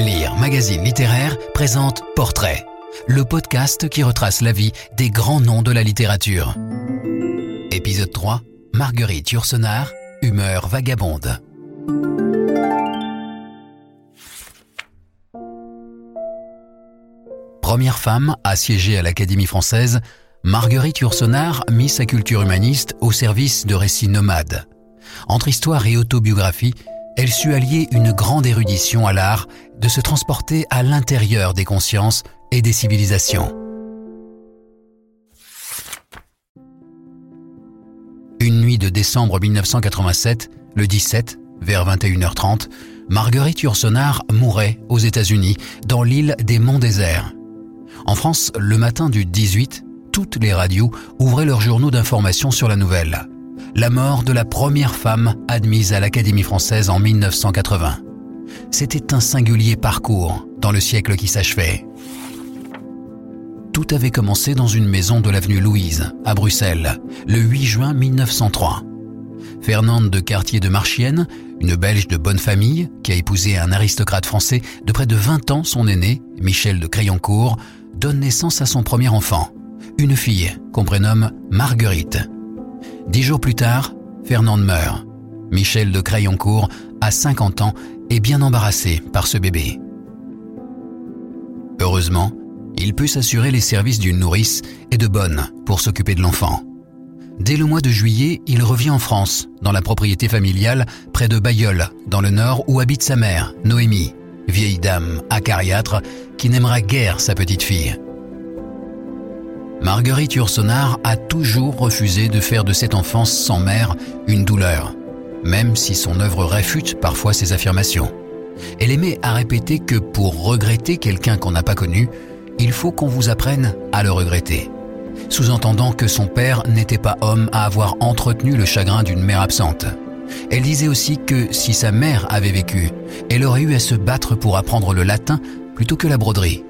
Lire Magazine littéraire présente Portrait, le podcast qui retrace la vie des grands noms de la littérature. Épisode 3, Marguerite Yourcenar, humeur vagabonde. Première femme à siéger à l'Académie française, Marguerite Yourcenar mit sa culture humaniste au service de récits nomades. Entre histoire et autobiographie, elle sut allier une grande érudition à l'art de se transporter à l'intérieur des consciences et des civilisations. Une nuit de décembre 1987, le 17, vers 21h30, Marguerite Yourcenar mourait aux États-Unis, dans l'île des Monts Déserts. En France, le matin du 18, toutes les radios ouvraient leurs journaux d'information sur la nouvelle la mort de la première femme admise à l'Académie française en 1980. C'était un singulier parcours dans le siècle qui s'achevait. Tout avait commencé dans une maison de l'avenue Louise, à Bruxelles, le 8 juin 1903. Fernande de Cartier de Marchienne, une Belge de bonne famille qui a épousé un aristocrate français de près de 20 ans, son aîné, Michel de Crayoncourt, donne naissance à son premier enfant, une fille qu'on prénomme Marguerite. Dix jours plus tard, Fernande meurt. Michel de Crayoncourt a 50 ans et bien embarrassé par ce bébé. Heureusement, il peut s'assurer les services d'une nourrice et de bonne pour s'occuper de l'enfant. Dès le mois de juillet, il revient en France, dans la propriété familiale près de Bayeul, dans le nord où habite sa mère, Noémie, vieille dame acariâtre qui n'aimera guère sa petite fille. Marguerite Yourcenar a toujours refusé de faire de cette enfance sans mère une douleur, même si son œuvre réfute parfois ses affirmations. Elle aimait à répéter que pour regretter quelqu'un qu'on n'a pas connu, il faut qu'on vous apprenne à le regretter. Sous-entendant que son père n'était pas homme à avoir entretenu le chagrin d'une mère absente. Elle disait aussi que si sa mère avait vécu, elle aurait eu à se battre pour apprendre le latin plutôt que la broderie.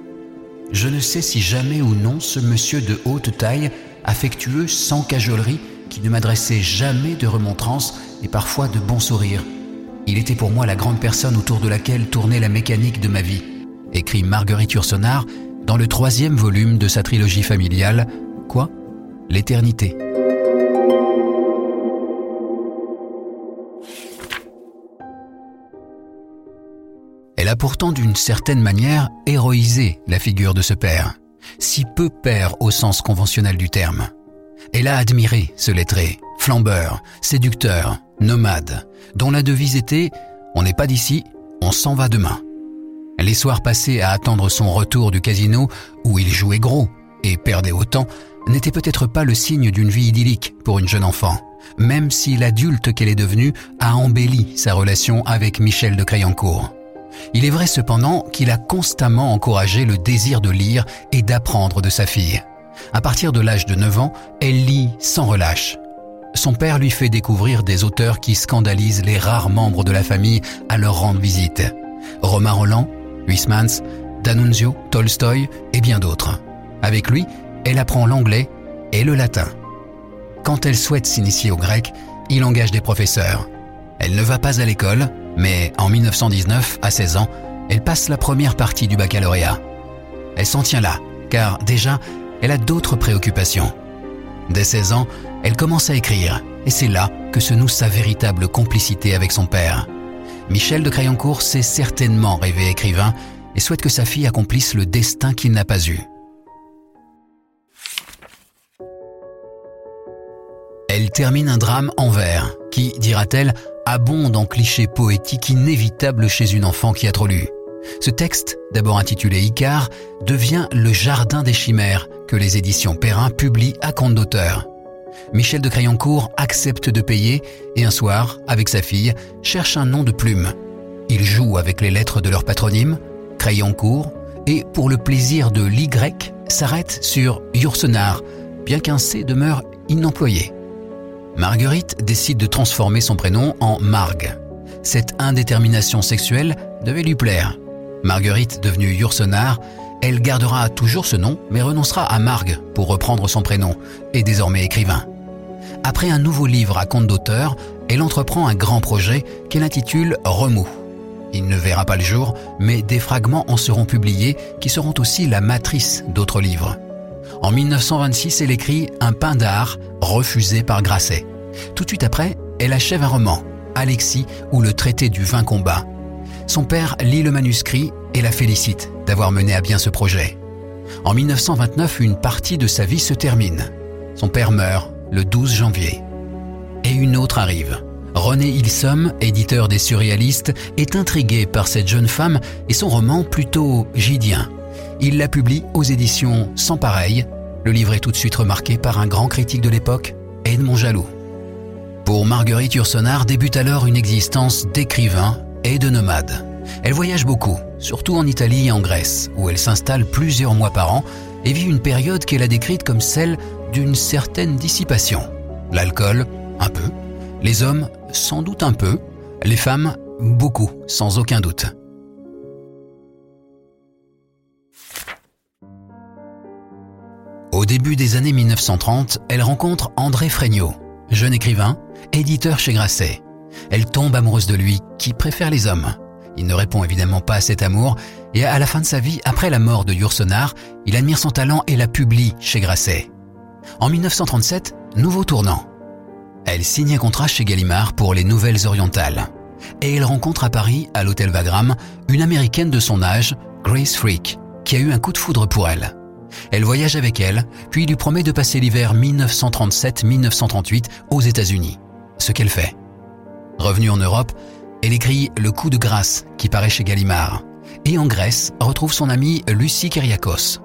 Je ne sais si jamais ou non ce monsieur de haute taille, affectueux, sans cajolerie, qui ne m'adressait jamais de remontrances et parfois de bons sourires. Il était pour moi la grande personne autour de laquelle tournait la mécanique de ma vie, écrit Marguerite Yourcenar dans le troisième volume de sa trilogie familiale, Quoi? L'éternité. A pourtant d'une certaine manière héroïsé la figure de ce père, si peu père au sens conventionnel du terme. Elle a admiré ce lettré, flambeur, séducteur, nomade, dont la devise était ⁇ On n'est pas d'ici, on s'en va demain ⁇ Les soirs passés à attendre son retour du casino, où il jouait gros et perdait autant, n'étaient peut-être pas le signe d'une vie idyllique pour une jeune enfant, même si l'adulte qu'elle est devenue a embelli sa relation avec Michel de Crayoncourt. Il est vrai cependant qu'il a constamment encouragé le désir de lire et d'apprendre de sa fille. À partir de l'âge de 9 ans, elle lit sans relâche. Son père lui fait découvrir des auteurs qui scandalisent les rares membres de la famille à leur rendre visite. Romain Roland, Huysmans, D'Annunzio, Tolstoï et bien d'autres. Avec lui, elle apprend l'anglais et le latin. Quand elle souhaite s'initier au grec, il engage des professeurs. Elle ne va pas à l'école, mais en 1919, à 16 ans, elle passe la première partie du baccalauréat. Elle s'en tient là, car déjà, elle a d'autres préoccupations. Dès 16 ans, elle commence à écrire, et c'est là que se noue sa véritable complicité avec son père. Michel de Crayoncourt s'est certainement rêvé écrivain et souhaite que sa fille accomplisse le destin qu'il n'a pas eu. Elle termine un drame en vers, qui, dira-t-elle, abonde en clichés poétiques inévitables chez une enfant qui a trop lu. Ce texte, d'abord intitulé Icar, devient Le Jardin des Chimères que les éditions Perrin publient à compte d'auteur. Michel de Crayoncourt accepte de payer et un soir, avec sa fille, cherche un nom de plume. Il joue avec les lettres de leur patronyme, Crayoncourt, et pour le plaisir de l'Y, s'arrête sur Yourcenar, bien qu'un C demeure inemployé. Marguerite décide de transformer son prénom en Margue. Cette indétermination sexuelle devait lui plaire. Marguerite, devenue Yourcenar, elle gardera toujours ce nom, mais renoncera à Margue pour reprendre son prénom, et désormais écrivain. Après un nouveau livre à compte d'auteur, elle entreprend un grand projet qu'elle intitule Remous. Il ne verra pas le jour, mais des fragments en seront publiés qui seront aussi la matrice d'autres livres. En 1926, elle écrit Un pain d'art refusé par Grasset. Tout de suite après, elle achève un roman, Alexis ou le traité du vin combat. Son père lit le manuscrit et la félicite d'avoir mené à bien ce projet. En 1929, une partie de sa vie se termine. Son père meurt le 12 janvier. Et une autre arrive. René Ilsom, éditeur des surréalistes, est intrigué par cette jeune femme et son roman plutôt gidien. Il la publie aux éditions Sans Pareil. Le livre est tout de suite remarqué par un grand critique de l'époque, Edmond Jaloux. Pour Marguerite Yourcenar débute alors une existence d'écrivain et de nomade. Elle voyage beaucoup, surtout en Italie et en Grèce, où elle s'installe plusieurs mois par an et vit une période qu'elle a décrite comme celle d'une certaine dissipation. L'alcool, un peu. Les hommes, sans doute un peu. Les femmes, beaucoup, sans aucun doute. Au début des années 1930, elle rencontre André Fregnaud, jeune écrivain, éditeur chez Grasset. Elle tombe amoureuse de lui, qui préfère les hommes. Il ne répond évidemment pas à cet amour, et à la fin de sa vie, après la mort de Yourcenar, il admire son talent et la publie chez Grasset. En 1937, nouveau tournant. Elle signe un contrat chez Gallimard pour les Nouvelles Orientales. Et elle rencontre à Paris, à l'hôtel Wagram, une américaine de son âge, Grace Freak, qui a eu un coup de foudre pour elle. Elle voyage avec elle, puis lui promet de passer l'hiver 1937-1938 aux États-Unis. Ce qu'elle fait. Revenue en Europe, elle écrit Le coup de grâce qui paraît chez Gallimard. Et en Grèce, retrouve son amie Lucie Kyriakos.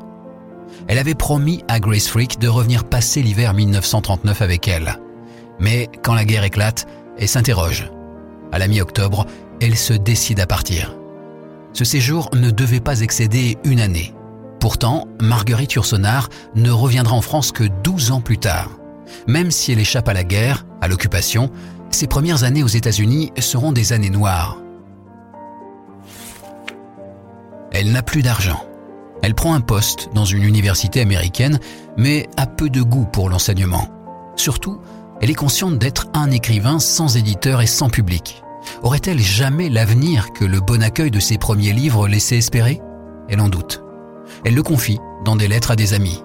Elle avait promis à Grace Freak de revenir passer l'hiver 1939 avec elle. Mais quand la guerre éclate, elle s'interroge. À la mi-octobre, elle se décide à partir. Ce séjour ne devait pas excéder une année. Pourtant, Marguerite Yourcenar ne reviendra en France que 12 ans plus tard. Même si elle échappe à la guerre, à l'occupation, ses premières années aux États-Unis seront des années noires. Elle n'a plus d'argent. Elle prend un poste dans une université américaine, mais a peu de goût pour l'enseignement. Surtout, elle est consciente d'être un écrivain sans éditeur et sans public. Aurait-elle jamais l'avenir que le bon accueil de ses premiers livres laissait espérer? Elle en doute. Elle le confie dans des lettres à des amis.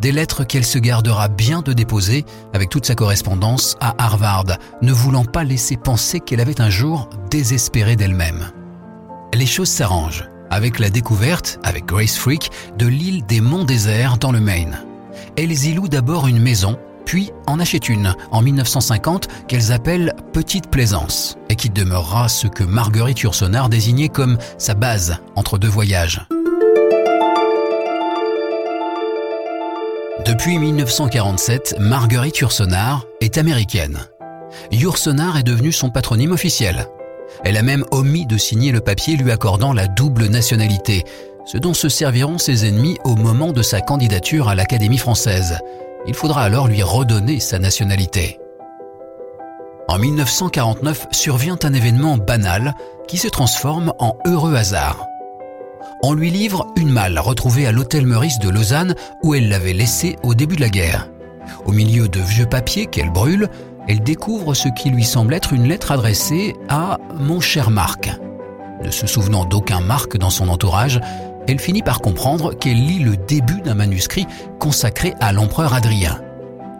Des lettres qu'elle se gardera bien de déposer avec toute sa correspondance à Harvard, ne voulant pas laisser penser qu'elle avait un jour désespéré d'elle-même. Les choses s'arrangent avec la découverte, avec Grace Freak, de l'île des Monts Déserts dans le Maine. Elles y louent d'abord une maison, puis en achètent une en 1950 qu'elles appellent Petite Plaisance, et qui demeurera ce que Marguerite Yourcenar désignait comme sa base entre deux voyages. Depuis 1947, Marguerite Yourcenar est américaine. Yourcenar est devenu son patronyme officiel. Elle a même omis de signer le papier lui accordant la double nationalité, ce dont se serviront ses ennemis au moment de sa candidature à l'Académie française. Il faudra alors lui redonner sa nationalité. En 1949 survient un événement banal qui se transforme en heureux hasard. On lui livre une malle retrouvée à l'hôtel Meurice de Lausanne où elle l'avait laissée au début de la guerre. Au milieu de vieux papiers qu'elle brûle, elle découvre ce qui lui semble être une lettre adressée à mon cher Marc. Ne se souvenant d'aucun Marc dans son entourage, elle finit par comprendre qu'elle lit le début d'un manuscrit consacré à l'empereur Adrien.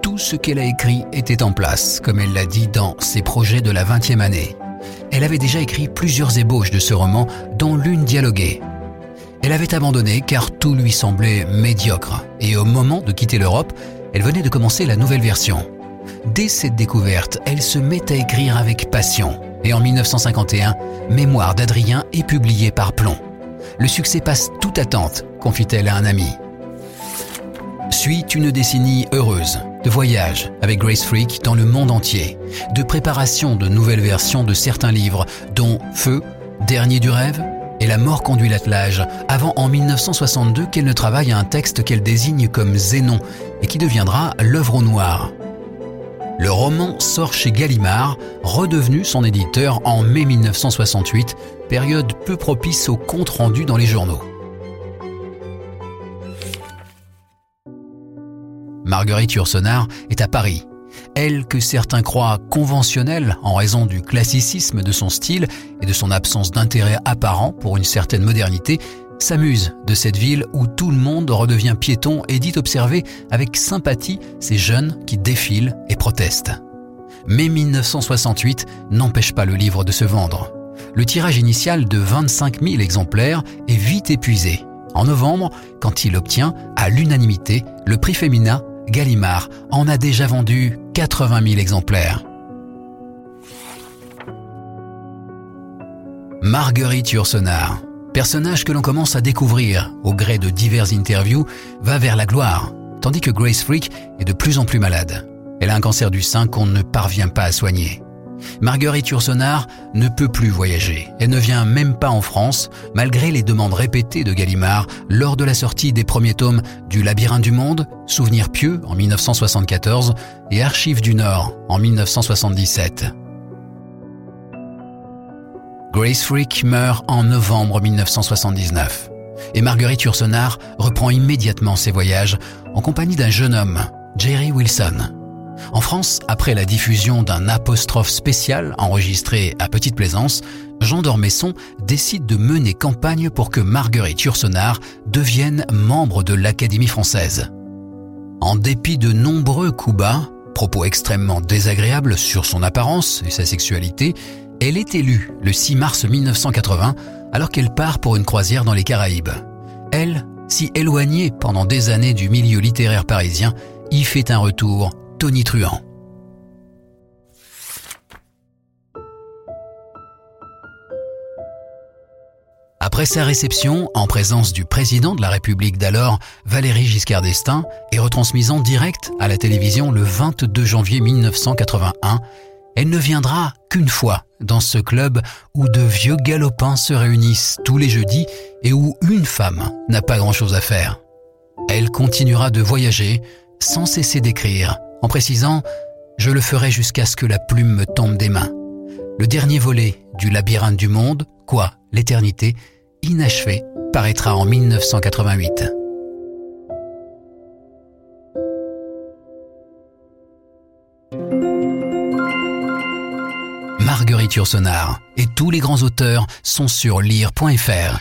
Tout ce qu'elle a écrit était en place, comme elle l'a dit dans ses projets de la 20e année. Elle avait déjà écrit plusieurs ébauches de ce roman, dont l'une dialoguée. Elle avait abandonné car tout lui semblait médiocre, et au moment de quitter l'Europe, elle venait de commencer la nouvelle version. Dès cette découverte, elle se met à écrire avec passion. Et en 1951, Mémoire d'Adrien est publié par Plomb. Le succès passe toute attente, confie-t-elle à un ami. Suit une décennie heureuse, de voyages avec Grace Freak dans le monde entier, de préparation de nouvelles versions de certains livres, dont Feu, Dernier du rêve La mort conduit l'attelage, avant en 1962 qu'elle ne travaille à un texte qu'elle désigne comme Zénon et qui deviendra L'œuvre au noir. Le roman sort chez Gallimard, redevenu son éditeur en mai 1968, période peu propice aux comptes rendus dans les journaux. Marguerite Yourcenar est à Paris. Elle que certains croient conventionnelle en raison du classicisme de son style et de son absence d'intérêt apparent pour une certaine modernité, s'amuse de cette ville où tout le monde redevient piéton et dit observer avec sympathie ces jeunes qui défilent et protestent. Mais 1968 n'empêche pas le livre de se vendre. Le tirage initial de 25 000 exemplaires est vite épuisé. En novembre, quand il obtient, à l'unanimité, le prix féminin Gallimard en a déjà vendu 80 000 exemplaires. Marguerite Yourcenar, personnage que l'on commence à découvrir au gré de diverses interviews, va vers la gloire, tandis que Grace Freak est de plus en plus malade. Elle a un cancer du sein qu'on ne parvient pas à soigner. Marguerite Yourcenar ne peut plus voyager. Elle ne vient même pas en France, malgré les demandes répétées de Gallimard lors de la sortie des premiers tomes du Labyrinthe du Monde, Souvenirs pieux en 1974 et Archives du Nord en 1977. Grace Freak meurt en novembre 1979 et Marguerite Yourcenar reprend immédiatement ses voyages en compagnie d'un jeune homme, Jerry Wilson. En France, après la diffusion d'un apostrophe spécial enregistré à Petite Plaisance, Jean d'Ormesson décide de mener campagne pour que Marguerite Yourcenar devienne membre de l'Académie française. En dépit de nombreux coups bas, propos extrêmement désagréables sur son apparence et sa sexualité, elle est élue le 6 mars 1980 alors qu'elle part pour une croisière dans les Caraïbes. Elle, si éloignée pendant des années du milieu littéraire parisien, y fait un retour Tony Truant. Après sa réception, en présence du président de la République d'alors, Valéry Giscard d'Estaing, et retransmise en direct à la télévision le 22 janvier 1981, elle ne viendra qu'une fois dans ce club où de vieux galopins se réunissent tous les jeudis et où une femme n'a pas grand-chose à faire. Elle continuera de voyager sans cesser d'écrire en précisant ⁇ Je le ferai jusqu'à ce que la plume me tombe des mains ⁇ Le dernier volet du labyrinthe du monde, quoi, l'éternité, inachevé, paraîtra en 1988. Marguerite Yourcenar et tous les grands auteurs sont sur lire.fr.